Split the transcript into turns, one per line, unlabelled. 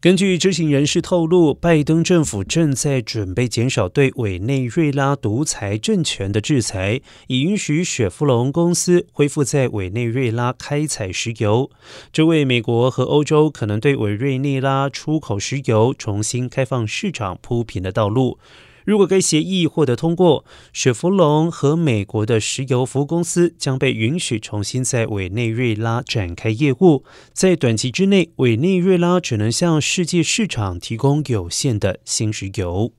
根据知情人士透露，拜登政府正在准备减少对委内瑞拉独裁政权的制裁，以允许雪佛龙公司恢复在委内瑞拉开采石油，这为美国和欧洲可能对委内瑞拉出口石油重新开放市场铺平了道路。如果该协议获得通过，雪佛龙和美国的石油服务公司将被允许重新在委内瑞拉展开业务。在短期之内，委内瑞拉只能向世界市场提供有限的新石油。